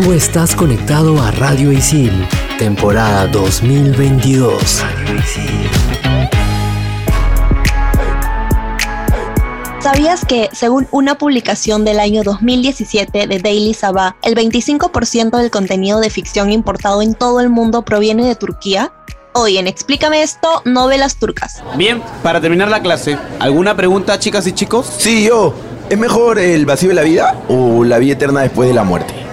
Tú estás conectado a Radio Isil, temporada 2022. ¿Sabías que, según una publicación del año 2017 de Daily Sabah, el 25% del contenido de ficción importado en todo el mundo proviene de Turquía? Hoy en Explícame esto, novelas turcas. Bien, para terminar la clase, ¿alguna pregunta, chicas y chicos? Sí, yo. ¿Es mejor el vacío de la vida o la vida eterna después de la muerte?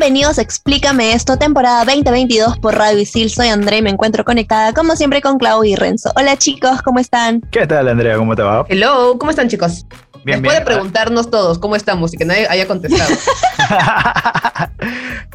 Bienvenidos a Explícame esto, temporada 2022 por Radio Isil. Soy André y me encuentro conectada como siempre con Clau y Renzo. Hola chicos, ¿cómo están? ¿Qué tal, Andrea? ¿Cómo te va? Hello, ¿cómo están chicos? Bien, Después bien. de preguntarnos todos cómo estamos y que nadie haya contestado.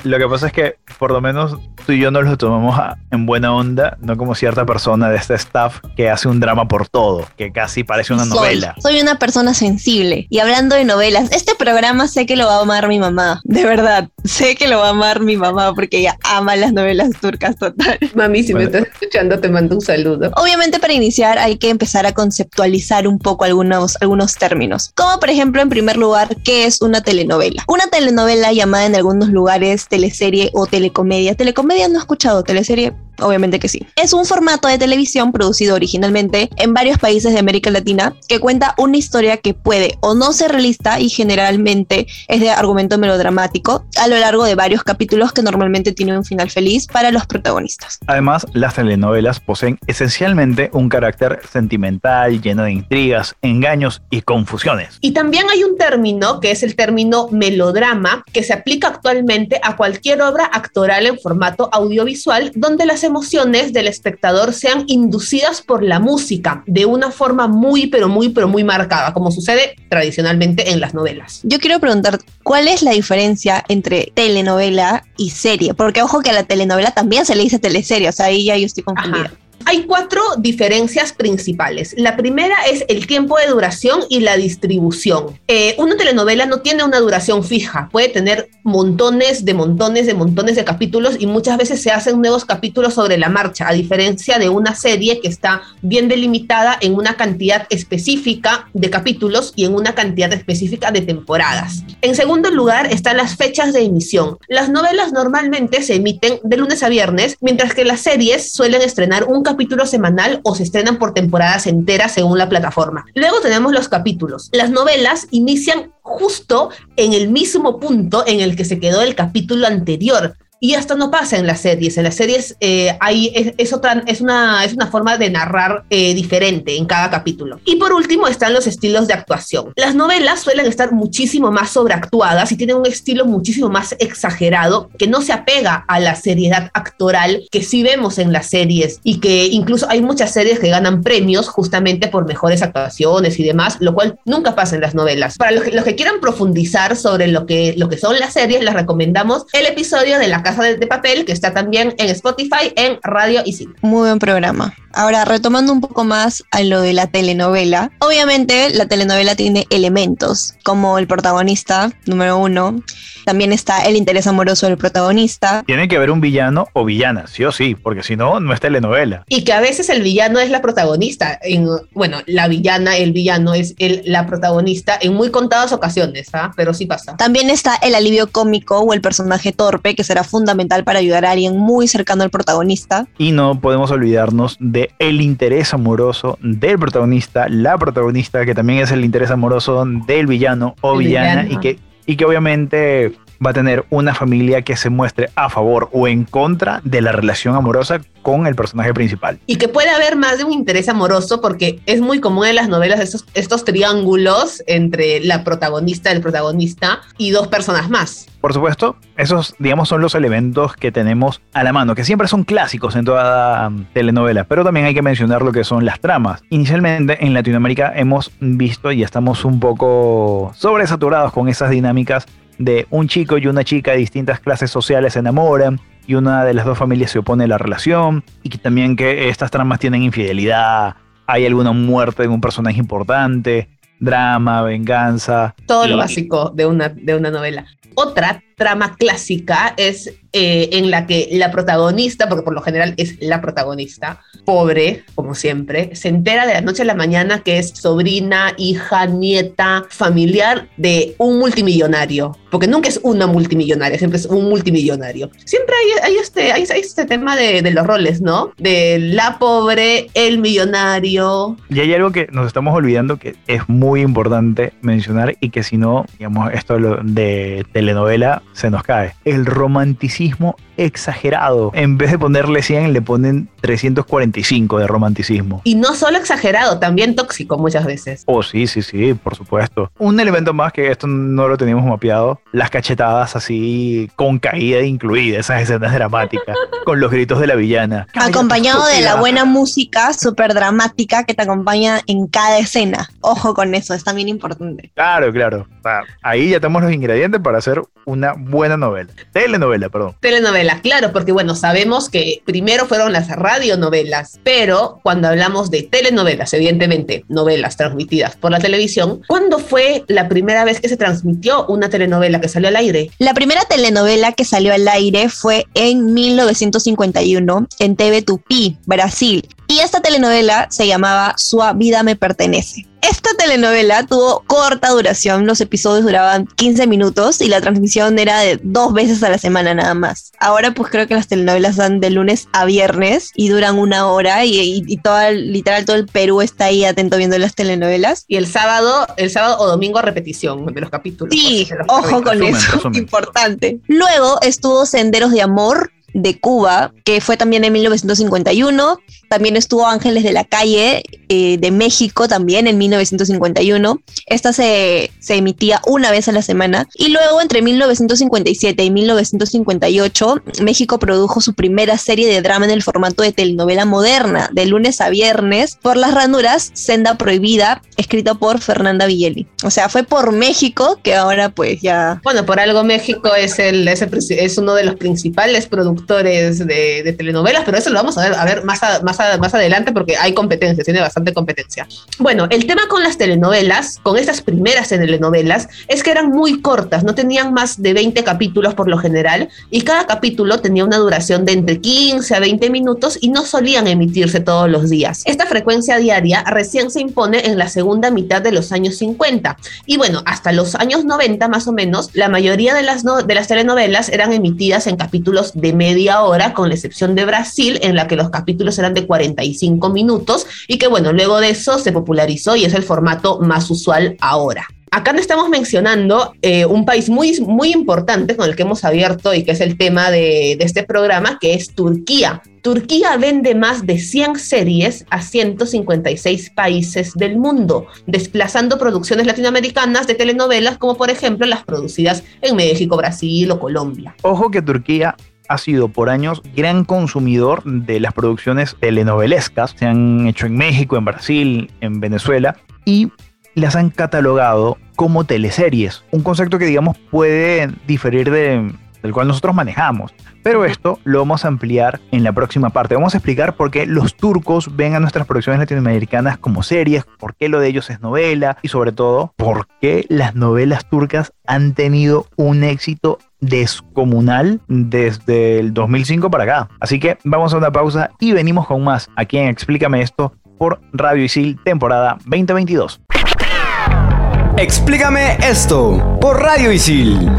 lo que pasa es que por lo menos tú y yo nos lo tomamos a- en buena onda, no como cierta persona de este staff que hace un drama por todo, que casi parece una Soy- novela. Soy una persona sensible. Y hablando de novelas, este programa sé que lo va a amar mi mamá. De verdad, sé que lo va a amar mi mamá porque ella ama las novelas turcas total. Mami, si Bueno. me estás escuchando, te mando un saludo. Obviamente para iniciar hay que empezar a conceptualizar un poco algunos, algunos términos. Como por ejemplo, en primer lugar, ¿qué es una telenovela? Una telenovela llamada en algunos lugares teleserie o telecomedia. Telecomedia no he escuchado, teleserie Obviamente que sí. Es un formato de televisión producido originalmente en varios países de América Latina que cuenta una historia que puede o no ser realista y generalmente es de argumento melodramático a lo largo de varios capítulos que normalmente tienen un final feliz para los protagonistas. Además, las telenovelas poseen esencialmente un carácter sentimental, lleno de intrigas, engaños y confusiones. Y también hay un término que es el término melodrama que se aplica actualmente a cualquier obra actoral en formato audiovisual donde las emociones del espectador sean inducidas por la música de una forma muy pero muy pero muy marcada como sucede tradicionalmente en las novelas. Yo quiero preguntar, ¿cuál es la diferencia entre telenovela y serie? Porque ojo que a la telenovela también se le dice teleserie, o sea, ahí ya yo estoy confundida. Ajá. Hay cuatro diferencias principales. La primera es el tiempo de duración y la distribución. Eh, una telenovela no tiene una duración fija, puede tener montones de montones de montones de capítulos y muchas veces se hacen nuevos capítulos sobre la marcha, a diferencia de una serie que está bien delimitada en una cantidad específica de capítulos y en una cantidad específica de temporadas. En segundo lugar están las fechas de emisión. Las novelas normalmente se emiten de lunes a viernes, mientras que las series suelen estrenar un capítulo semanal o se estrenan por temporadas enteras según la plataforma. Luego tenemos los capítulos. Las novelas inician justo en el mismo punto en el que se quedó el capítulo anterior. Y esto no pasa en las series. En las series eh, hay, es, es otra, es, una, es una forma de narrar eh, diferente en cada capítulo. Y por último están los estilos de actuación. Las novelas suelen estar muchísimo más sobreactuadas y tienen un estilo muchísimo más exagerado que no se apega a la seriedad actoral que sí vemos en las series y que incluso hay muchas series que ganan premios justamente por mejores actuaciones y demás, lo cual nunca pasa en las novelas. Para los que, los que quieran profundizar sobre lo que, lo que son las series, les recomendamos el episodio de La Casa de, de Papel que está también en Spotify, en Radio y Cine. Muy buen programa. Ahora, retomando un poco más a lo de la telenovela, obviamente la telenovela tiene elementos como el protagonista, número uno, también está el interés amoroso del protagonista. Tiene que haber un villano o villana, sí o sí, porque si no, no es telenovela. Y que a veces el villano es la protagonista. En, bueno, la villana, el villano es el, la protagonista en muy contadas ocasiones, ¿ah? pero sí pasa. También está el alivio cómico o el personaje torpe, que será fundamental para ayudar a alguien muy cercano al protagonista. Y no podemos olvidarnos de el interés amoroso del protagonista, la protagonista, que también es el interés amoroso del villano o El villana, villano. y que, y que obviamente va a tener una familia que se muestre a favor o en contra de la relación amorosa con el personaje principal. Y que puede haber más de un interés amoroso porque es muy común en las novelas estos, estos triángulos entre la protagonista, el protagonista y dos personas más. Por supuesto, esos, digamos, son los elementos que tenemos a la mano, que siempre son clásicos en toda um, telenovela, pero también hay que mencionar lo que son las tramas. Inicialmente en Latinoamérica hemos visto y estamos un poco sobresaturados con esas dinámicas de un chico y una chica de distintas clases sociales se enamoran y una de las dos familias se opone a la relación y que también que estas tramas tienen infidelidad, hay alguna muerte de un personaje importante, drama, venganza. Todo lo básico de una, de una novela. Otra trama clásica es eh, en la que la protagonista, porque por lo general es la protagonista, pobre, como siempre, se entera de la noche a la mañana que es sobrina, hija, nieta, familiar de un multimillonario. Porque nunca es una multimillonaria, siempre es un multimillonario. Siempre hay, hay este, hay, este tema de, de los roles, ¿no? De la pobre, el millonario. Y hay algo que nos estamos olvidando que es muy importante mencionar y que si no, digamos, esto de telenovela se nos cae. El romanticismo exagerado. En vez de ponerle 100, le ponen 345 de romanticismo. Y no solo exagerado, también tóxico muchas veces. Oh, sí, sí, sí, por supuesto. Un elemento más que esto no lo teníamos mapeado, las cachetadas así con caída incluida, esas escenas dramáticas, con los gritos de la villana. Acompañado de la buena música súper dramática que te acompaña en cada escena. Ojo con eso, es también importante. Claro, claro. O sea, ahí ya tenemos los ingredientes para hacer una buena novela. Telenovela, perdón. Telenovela, claro, porque bueno, sabemos que primero fueron las radionovelas, pero cuando hablamos de telenovelas, evidentemente, novelas transmitidas por la televisión, ¿cuándo fue la primera vez que se transmitió una telenovela que salió al aire? La primera telenovela que salió al aire fue en 1951 en TV Tupi, Brasil. Y esta telenovela se llamaba Sua vida me pertenece. Esta telenovela tuvo corta duración, los episodios duraban 15 minutos y la transmisión era de dos veces a la semana nada más. Ahora pues creo que las telenovelas dan de lunes a viernes y duran una hora y, y, y toda, literal todo el Perú está ahí atento viendo las telenovelas. Y el sábado, el sábado o domingo repetición de los capítulos. Sí, los ojo con Resumen, eso, resumen. importante. Luego estuvo Senderos de Amor de Cuba, que fue también en 1951. También estuvo Ángeles de la Calle eh, de México, también en 1951. Esta se, se emitía una vez a la semana. Y luego, entre 1957 y 1958, México produjo su primera serie de drama en el formato de telenovela moderna, de lunes a viernes, por las ranuras Senda Prohibida, escrita por Fernanda Villeli. O sea, fue por México que ahora pues ya... Bueno, por algo México es, el, es, es uno de los principales productores de, de telenovelas, pero eso lo vamos a ver, a ver más, a- más, a- más adelante porque hay competencia, tiene bastante competencia. Bueno, el tema con las telenovelas, con estas primeras telenovelas, es que eran muy cortas, no tenían más de 20 capítulos por lo general y cada capítulo tenía una duración de entre 15 a 20 minutos y no solían emitirse todos los días. Esta frecuencia diaria recién se impone en la segunda mitad de los años 50 y bueno, hasta los años 90 más o menos, la mayoría de las, no- de las telenovelas eran emitidas en capítulos de media hora, con la excepción de Brasil, en la que los capítulos eran de 45 minutos y que bueno, luego de eso se popularizó y es el formato más usual ahora. Acá no estamos mencionando eh, un país muy, muy importante con el que hemos abierto y que es el tema de, de este programa, que es Turquía. Turquía vende más de 100 series a 156 países del mundo, desplazando producciones latinoamericanas de telenovelas como por ejemplo las producidas en México, Brasil o Colombia. Ojo que Turquía ha sido por años gran consumidor de las producciones telenovelescas. Se han hecho en México, en Brasil, en Venezuela y las han catalogado como teleseries. Un concepto que digamos puede diferir de, del cual nosotros manejamos. Pero esto lo vamos a ampliar en la próxima parte. Vamos a explicar por qué los turcos ven a nuestras producciones latinoamericanas como series, por qué lo de ellos es novela y sobre todo por qué las novelas turcas han tenido un éxito descomunal desde el 2005 para acá. Así que vamos a una pausa y venimos con más aquí en Explícame esto por Radio Isil temporada 2022. Explícame esto por Radio Isil.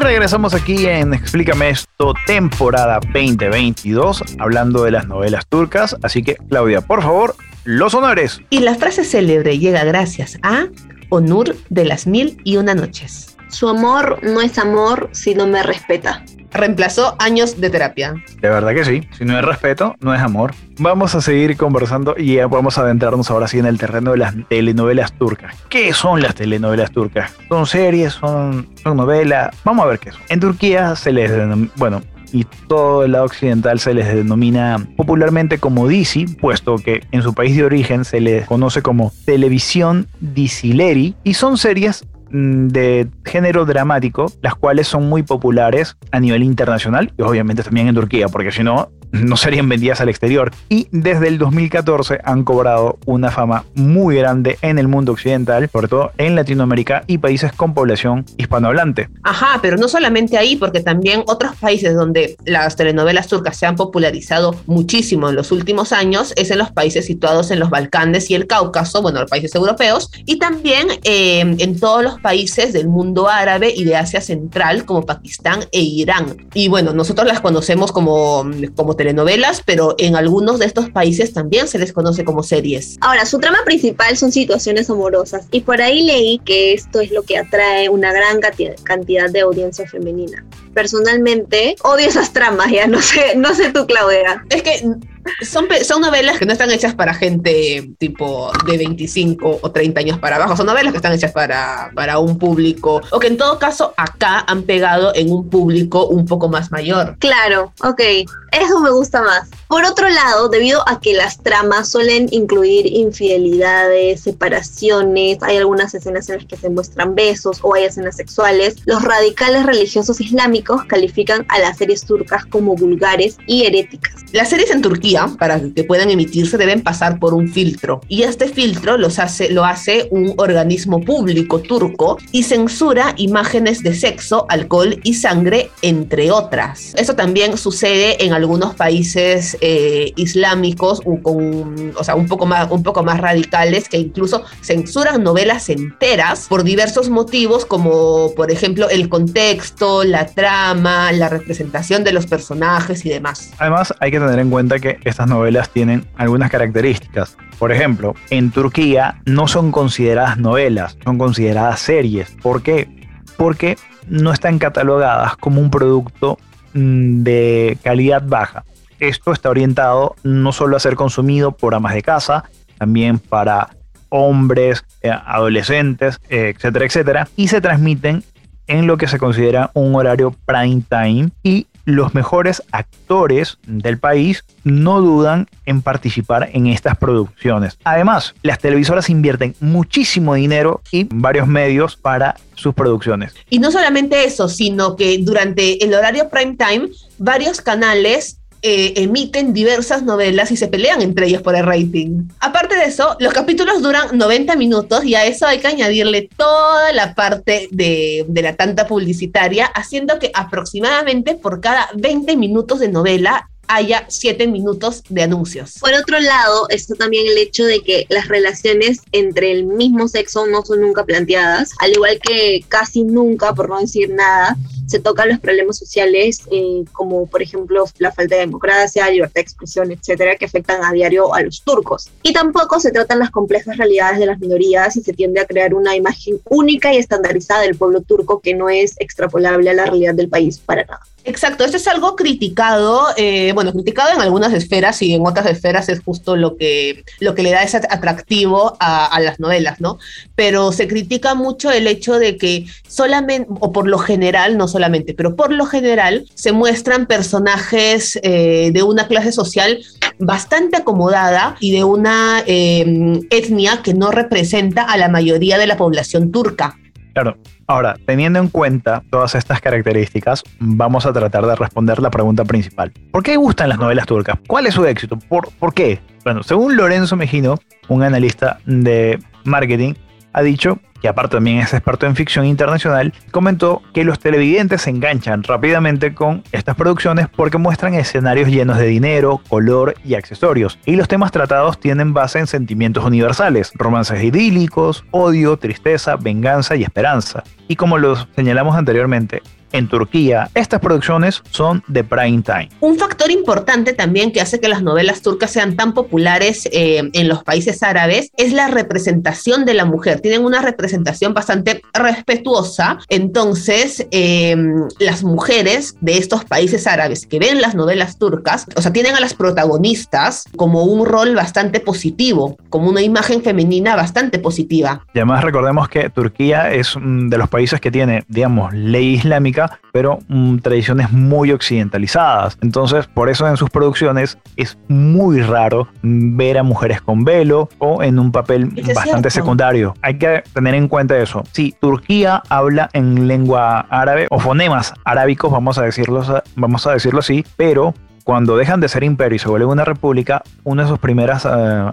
Regresamos aquí en Explícame esto, temporada 2022, hablando de las novelas turcas. Así que, Claudia, por favor, los honores. Y la frase célebre llega gracias a Onur de las Mil y Una Noches. Su amor no es amor si no me respeta. Reemplazó años de terapia. De verdad que sí. Si no es respeto, no es amor. Vamos a seguir conversando y vamos a adentrarnos ahora sí en el terreno de las telenovelas turcas. ¿Qué son las telenovelas turcas? ¿Son series? ¿Son, novelas? Vamos a ver qué son. En Turquía se les denomina, bueno, y todo el lado occidental se les denomina popularmente como Disi, puesto que en su país de origen se les conoce como televisión disileri y son series de género dramático, las cuales son muy populares a nivel internacional y obviamente también en Turquía, porque si no, no serían vendidas al exterior. Y desde el 2014 han cobrado una fama muy grande en el mundo occidental, sobre todo en Latinoamérica y países con población hispanohablante. Ajá, pero no solamente ahí, porque también otros países donde las telenovelas turcas se han popularizado muchísimo en los últimos años es en los países situados en los Balcanes y el Cáucaso, bueno, los países europeos, y también eh, en todos los países del mundo árabe y de Asia Central, como Pakistán e Irán. Y bueno, nosotros las conocemos como, como telenovelas, pero en algunos de estos países también se les conoce como series. Ahora, su trama principal son situaciones amorosas y por ahí leí que esto es lo que atrae una gran cantidad- de audiencia femenina. Personalmente, odio esas tramas, ya no sé, no sé tú, Claudia. Es que son, son novelas que no están hechas para gente tipo de 25 o 30 años para abajo, son novelas que están hechas para, para un público, o que en todo caso acá han pegado en un público un poco más mayor. Claro, ok, eso me gusta más. Por otro lado, debido a que las tramas suelen incluir infidelidades, separaciones, hay algunas escenas en las que se muestran besos o hay escenas sexuales, los radicales religiosos islámicos califican a las series turcas como vulgares y heréticas. Las series en Turquía, para que puedan emitirse, deben pasar por un filtro. Y este filtro los hace, lo hace un organismo público turco y censura imágenes de sexo, alcohol y sangre, entre otras. Eso también sucede en algunos países eh, islámicos, o, con, o sea, un poco, más, un poco más radicales, que incluso censuran novelas enteras por diversos motivos, como por ejemplo el contexto, la trama, la representación de los personajes y demás. Además, hay que tener en cuenta que estas novelas tienen algunas características. Por ejemplo, en Turquía no son consideradas novelas, son consideradas series. ¿Por qué? Porque no están catalogadas como un producto mm, de calidad baja. Esto está orientado no solo a ser consumido por amas de casa, también para hombres, eh, adolescentes, eh, etcétera, etcétera, y se transmiten en lo que se considera un horario prime time y los mejores actores del país no dudan en participar en estas producciones. Además, las televisoras invierten muchísimo dinero y varios medios para sus producciones. Y no solamente eso, sino que durante el horario prime time, varios canales eh, emiten diversas novelas y se pelean entre ellos por el rating. Aparte de eso, los capítulos duran 90 minutos y a eso hay que añadirle toda la parte de, de la tanta publicitaria, haciendo que aproximadamente por cada 20 minutos de novela haya 7 minutos de anuncios. Por otro lado, está también el hecho de que las relaciones entre el mismo sexo no son nunca planteadas, al igual que casi nunca, por no decir nada, se tocan los problemas sociales eh, como por ejemplo la falta de democracia, libertad de expresión, etcétera, que afectan a diario a los turcos. Y tampoco se tratan las complejas realidades de las minorías y se tiende a crear una imagen única y estandarizada del pueblo turco que no es extrapolable a la realidad del país para nada. Exacto, esto es algo criticado, eh, bueno, criticado en algunas esferas y en otras esferas es justo lo que, lo que le da ese atractivo a, a, las novelas, ¿no? Pero se critica mucho el hecho de que solamente, o por lo general, no solamente, pero por lo general se muestran personajes eh, de una clase social bastante acomodada y de una eh, etnia que no representa a la mayoría de la población turca. Claro. Ahora, teniendo en cuenta todas estas características, vamos a tratar de responder la pregunta principal. ¿Por qué gustan las novelas turcas? ¿Cuál es su éxito? ¿Por, ¿por qué? Bueno, según Lorenzo Mejino, un analista de marketing, ha dicho, que aparte también es experto en ficción internacional, comentó que los televidentes se enganchan rápidamente con estas producciones porque muestran escenarios llenos de dinero, color y accesorios. Y los temas tratados tienen base en sentimientos universales, romances idílicos, odio, tristeza, venganza y esperanza. Y como los señalamos anteriormente, en Turquía, estas producciones son de prime time. Un factor importante también que hace que las novelas turcas sean tan populares eh, en los países árabes es la representación de la mujer. Tienen una representación bastante respetuosa. Entonces, eh, las mujeres de estos países árabes que ven las novelas turcas, o sea, tienen a las protagonistas como un rol bastante positivo, como una imagen femenina bastante positiva. Y además recordemos que Turquía es de los países que tiene, digamos, ley islámica, pero mm, tradiciones muy occidentalizadas. Entonces, por eso en sus producciones es muy raro ver a mujeres con velo o en un papel bastante secundario. Hay que tener en cuenta eso. Si Turquía habla en lengua árabe o fonemas arábicos, vamos a decirlo, vamos a decirlo así, pero cuando dejan de ser imperio y se vuelven una república, una de sus primeras eh,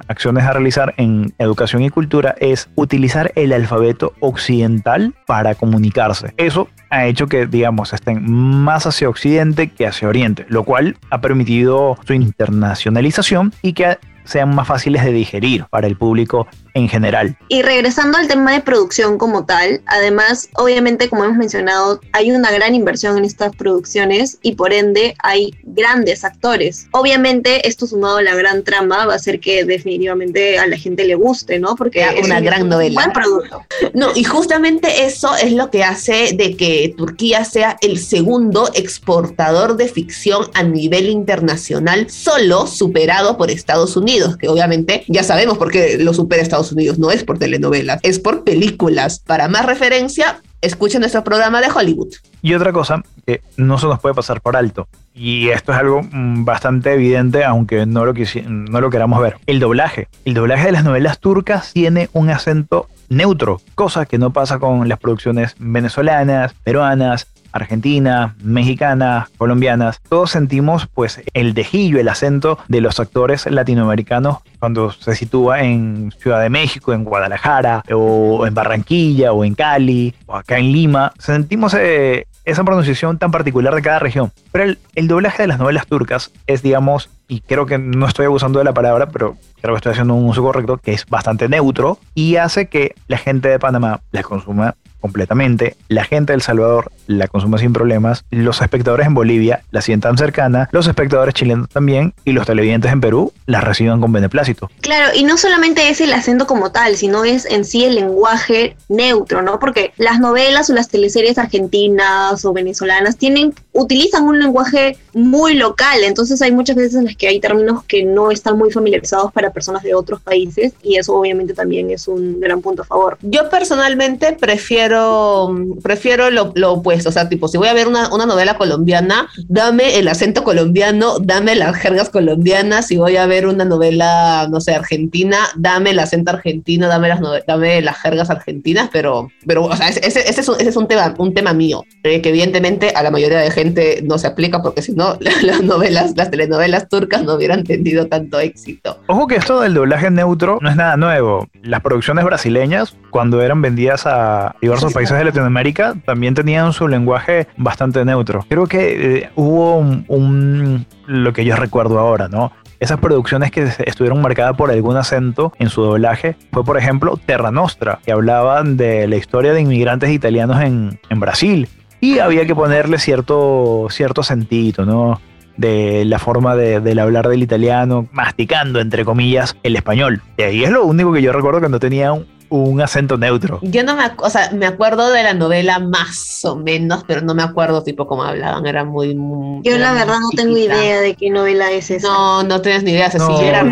acciones a realizar en educación y cultura es utilizar el alfabeto occidental para comunicarse. Eso ha hecho que, digamos, estén más hacia occidente que hacia oriente, lo cual ha permitido su internacionalización y que sean más fáciles de digerir para el público en general. Y regresando al tema de producción como tal, además, obviamente, como hemos mencionado, hay una gran inversión en estas producciones y por ende hay grandes actores. Obviamente, esto sumado a la gran trama va a hacer que definitivamente a la gente le guste, ¿no? Porque es una gran novela. Buen producto. No, y justamente eso es lo que hace de que Turquía sea el segundo exportador de ficción a nivel internacional, solo superado por Estados Unidos que obviamente ya sabemos por qué lo supera Estados Unidos, no es por telenovelas, es por películas. Para más referencia, escuchen nuestro programa de Hollywood. Y otra cosa que no se nos puede pasar por alto, y esto es algo mm, bastante evidente, aunque no lo, no lo queramos ver, el doblaje. El doblaje de las novelas turcas tiene un acento neutro, cosa que no pasa con las producciones venezolanas, peruanas, argentina, mexicana, colombianas, todos sentimos pues el dejillo, el acento de los actores latinoamericanos cuando se sitúa en Ciudad de México, en Guadalajara, o en Barranquilla, o en Cali, o acá en Lima. Sentimos eh, esa pronunciación tan particular de cada región. Pero el, el, doblaje de las novelas turcas es, digamos, y creo que no estoy abusando de la palabra, pero creo que estoy haciendo un uso correcto, que es bastante neutro y hace que la gente de Panamá las consuma completamente, la gente del Salvador la consume sin problemas, los espectadores en Bolivia la sientan cercana, los espectadores chilenos también y los televidentes en Perú la reciban con beneplácito. Claro, y no solamente es el acento como tal, sino es en sí el lenguaje neutro, ¿no? Porque las novelas o las teleseries argentinas o venezolanas tienen utilizan un lenguaje muy local, entonces hay muchas veces en las que hay términos que no están muy familiarizados para personas de otros países y eso obviamente también es un gran punto a favor. Yo personalmente prefiero, prefiero lo, opuesto, o sea, tipo, si voy a ver una, una, novela colombiana, dame el acento colombiano, dame las jergas colombianas, si voy a ver una novela, no sé, argentina, dame el acento argentino, dame las, dame las jergas argentinas, pero, pero o sea, ese, ese, es, un, ese es un, tema, un tema mío, eh, que evidentemente a la mayoría de gente no se aplica porque si no, las novelas, las telenovelas turcas no hubieran tenido tanto éxito. Ojo que esto del doblaje neutro no es nada nuevo. Las producciones brasileñas, cuando eran vendidas a diversos países de Latinoamérica, también tenían su lenguaje bastante neutro. Creo que eh, hubo un, lo que yo recuerdo ahora, ¿no? esas producciones que estuvieron marcadas por algún acento en su doblaje fue, por ejemplo, Terra Nostra, que hablaban de la historia de inmigrantes italianos en, en Brasil y había que ponerle cierto, cierto sentido, ¿no? De la forma de, del hablar del italiano, masticando, entre comillas, el español. Y ahí es lo único que yo recuerdo que no tenía un, un acento neutro. Yo no me, o sea, me acuerdo de la novela más o menos, pero no me acuerdo tipo cómo hablaban, era muy... Yo la verdad no tengo idea de qué novela es esa. No, no tienes ni idea, no, era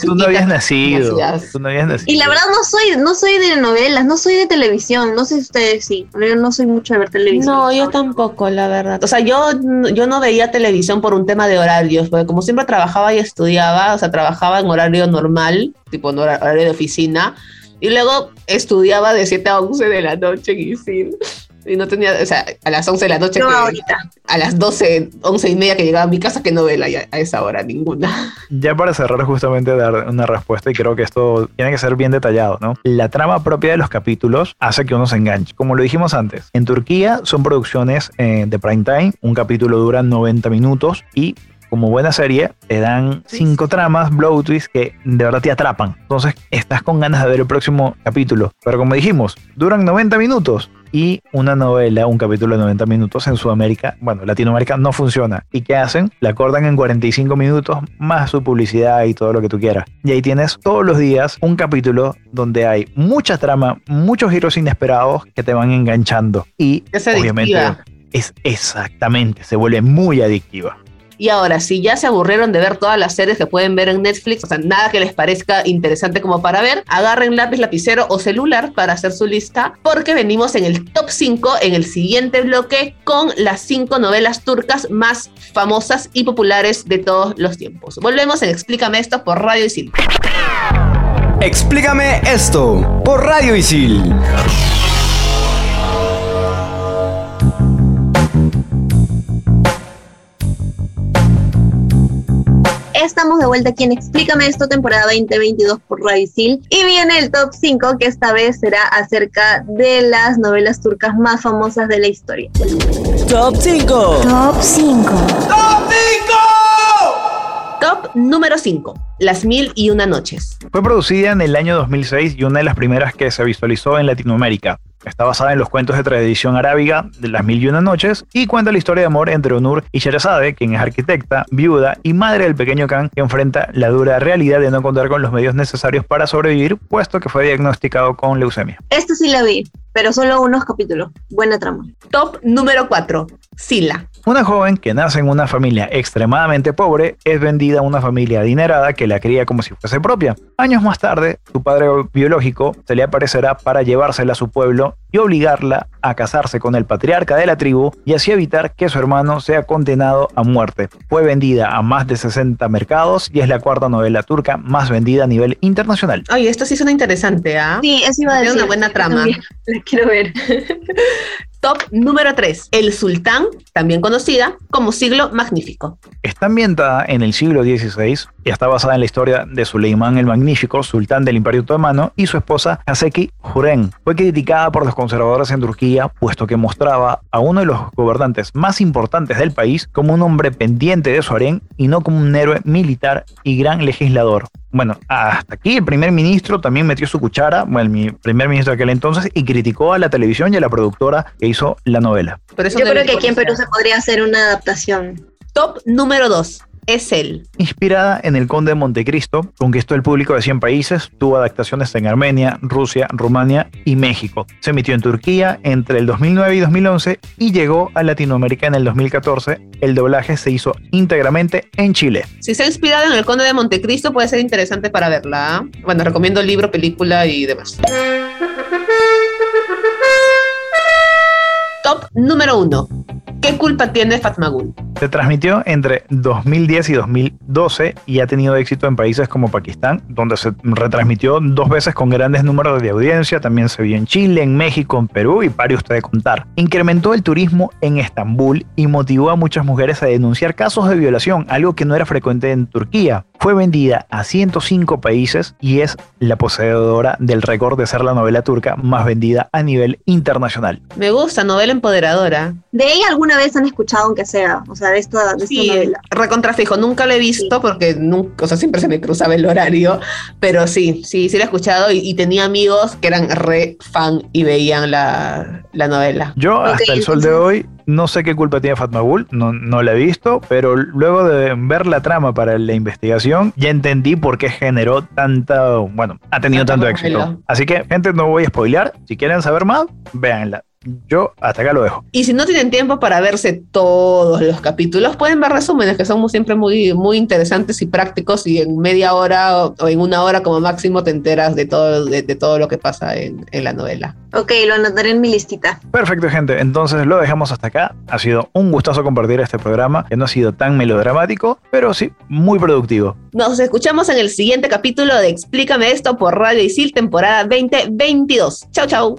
Tú no habías nacido, tú no habías nacido. Y la verdad no soy, no soy de novelas, no soy de televisión, no sé si ustedes sí, pero yo no soy mucho de ver televisión. No, yo tampoco, la verdad. O sea, yo, yo no veía televisión por un tema de horarios, porque como siempre trabajaba y estudiaba, o sea, trabajaba en horario normal, tipo en horario de oficina, y luego estudiaba de 7 a 11 de la noche en ISIL. Y no tenía, o sea, a las 11 de la noche. No, ahorita. A las 12, 11 y media que llegaba a mi casa, ¿qué novela a esa hora? Ninguna. Ya para cerrar, justamente dar una respuesta, y creo que esto tiene que ser bien detallado, ¿no? La trama propia de los capítulos hace que uno se enganche. Como lo dijimos antes, en Turquía son producciones eh, de prime time, un capítulo dura 90 minutos y como buena serie, te dan cinco tramas, blow twists que de verdad te atrapan. Entonces estás con ganas de ver el próximo capítulo. Pero como dijimos, duran 90 minutos y una novela, un capítulo de 90 minutos en Sudamérica, bueno, Latinoamérica no funciona. ¿Y qué hacen? La cortan en 45 minutos más su publicidad y todo lo que tú quieras. Y ahí tienes todos los días un capítulo donde hay mucha trama, muchos giros inesperados que te van enganchando. Y obviamente adictiva. es exactamente, se vuelve muy adictiva. Y ahora, si ya se aburrieron de ver todas las series que pueden ver en Netflix, o sea, nada que les parezca interesante como para ver, agarren lápiz, lapicero o celular para hacer su lista, porque venimos en el top 5 en el siguiente bloque con las 5 novelas turcas más famosas y populares de todos los tiempos. Volvemos en Explícame esto por Radio Isil. Explícame esto por Radio Isil. Estamos de vuelta aquí en Explícame esto, temporada 2022 por Raisil. Y viene el top 5, que esta vez será acerca de las novelas turcas más famosas de la historia. Top 5. Top 5. Top número 5. Las mil y una noches. Fue producida en el año 2006 y una de las primeras que se visualizó en Latinoamérica. Está basada en los cuentos de tradición arábiga de las mil y una noches y cuenta la historia de amor entre Onur y Sherazade, quien es arquitecta, viuda y madre del pequeño Khan que enfrenta la dura realidad de no contar con los medios necesarios para sobrevivir, puesto que fue diagnosticado con leucemia. Esta sí la vi, pero solo unos capítulos. Buena trama. Top número 4. Sila. Una joven que nace en una familia extremadamente pobre es vendida a una familia adinerada que la cría como si fuese propia. Años más tarde, su padre biológico se le aparecerá para llevársela a su pueblo y obligarla a casarse con el patriarca de la tribu y así evitar que su hermano sea condenado a muerte. Fue vendida a más de 60 mercados y es la cuarta novela turca más vendida a nivel internacional. Oye, esto sí suena interesante, ¿ah? Sí, eso iba a Tiene decir. una buena trama. La quiero ver. Top número 3. El Sultán, también conocida como Siglo Magnífico. Está ambientada en el siglo XVI y está basada en la historia de Suleimán el Magnífico, sultán del Imperio Otomano, y su esposa Haseki Huren. Fue criticada por los conservadores en Turquía, puesto que mostraba a uno de los gobernantes más importantes del país como un hombre pendiente de su harén y no como un héroe militar y gran legislador. Bueno, hasta aquí el primer ministro también metió su cuchara, bueno, mi primer ministro de aquel entonces, y criticó a la televisión y a la productora que hizo la novela. Por eso Yo creo que aquí en Perú se podría hacer una adaptación. Top número 2. Es él. Inspirada en El Conde de Montecristo, conquistó el público de 100 países, tuvo adaptaciones en Armenia, Rusia, Rumania y México. Se emitió en Turquía entre el 2009 y 2011 y llegó a Latinoamérica en el 2014. El doblaje se hizo íntegramente en Chile. Si se ha inspirado en El Conde de Montecristo, puede ser interesante para verla. ¿ah? Bueno, recomiendo el libro, película y demás. Top número 1. ¿Qué culpa tiene Fatmagul? Se transmitió entre 2010 y 2012 y ha tenido éxito en países como Pakistán, donde se retransmitió dos veces con grandes números de audiencia. También se vio en Chile, en México, en Perú y pare usted de contar. Incrementó el turismo en Estambul y motivó a muchas mujeres a denunciar casos de violación, algo que no era frecuente en Turquía. Fue vendida a 105 países y es la poseedora del récord de ser la novela turca más vendida a nivel internacional. Me gusta, novela empoderadora. De ella alguna vez han escuchado, aunque sea, o sea, de esta, de esta Sí, novela. recontrafijo. Nunca la he visto porque nunca, o sea, siempre se me cruzaba el horario, pero sí, sí, sí la he escuchado y, y tenía amigos que eran re fan y veían la, la novela. Yo hasta el sol de hoy no sé qué culpa tiene Fatmagul, no, no la he visto, pero luego de ver la trama para la investigación ya entendí por qué generó tanta, bueno, ha tenido Tanta tanto éxito. Así que, gente, no voy a spoilear. Si quieren saber más, véanla. Yo hasta acá lo dejo. Y si no tienen tiempo para verse todos los capítulos, pueden ver resúmenes que son muy- siempre muy, muy interesantes y prácticos y en media hora o, o en una hora como máximo te enteras de todo, de, de todo lo que pasa en, en la novela. Ok, lo anotaré en mi listita. Perfecto, gente. Entonces lo dejamos hasta acá. Ha sido un gustazo compartir este programa, que no ha sido tan melodramático, pero sí muy productivo. Nos escuchamos en el siguiente capítulo de Explícame esto por Radio Isil, temporada 2022. Chau, chau.